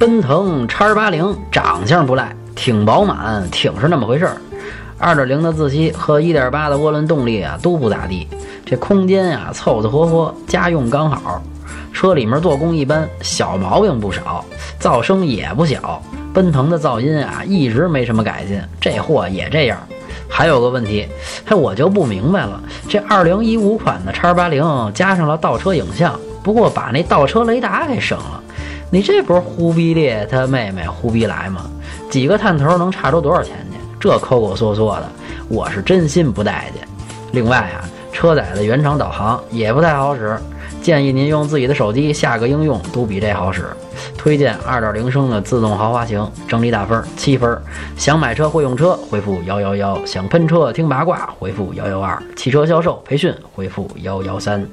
奔腾叉八零长相不赖，挺饱满，挺是那么回事儿。二点零的自吸和一点八的涡轮动力啊都不咋地，这空间呀凑凑合合，家用刚好。车里面做工一般，小毛病不少，噪声也不小。奔腾的噪音啊一直没什么改进，这货也这样。还有个问题，嘿，我就不明白了，这二零一五款的叉八零加上了倒车影像，不过把那倒车雷达给省了。你这不是忽必烈他妹妹忽必来吗？几个探头能差出多少钱去？这抠抠缩缩的，我是真心不待见。另外啊，车载的原厂导航也不太好使，建议您用自己的手机下个应用，都比这好使。推荐2.0升的自动豪华型，整体打分七分。想买车会用车，回复幺幺幺；想喷车听八卦，回复幺幺二；汽车销售培训，回复幺幺三。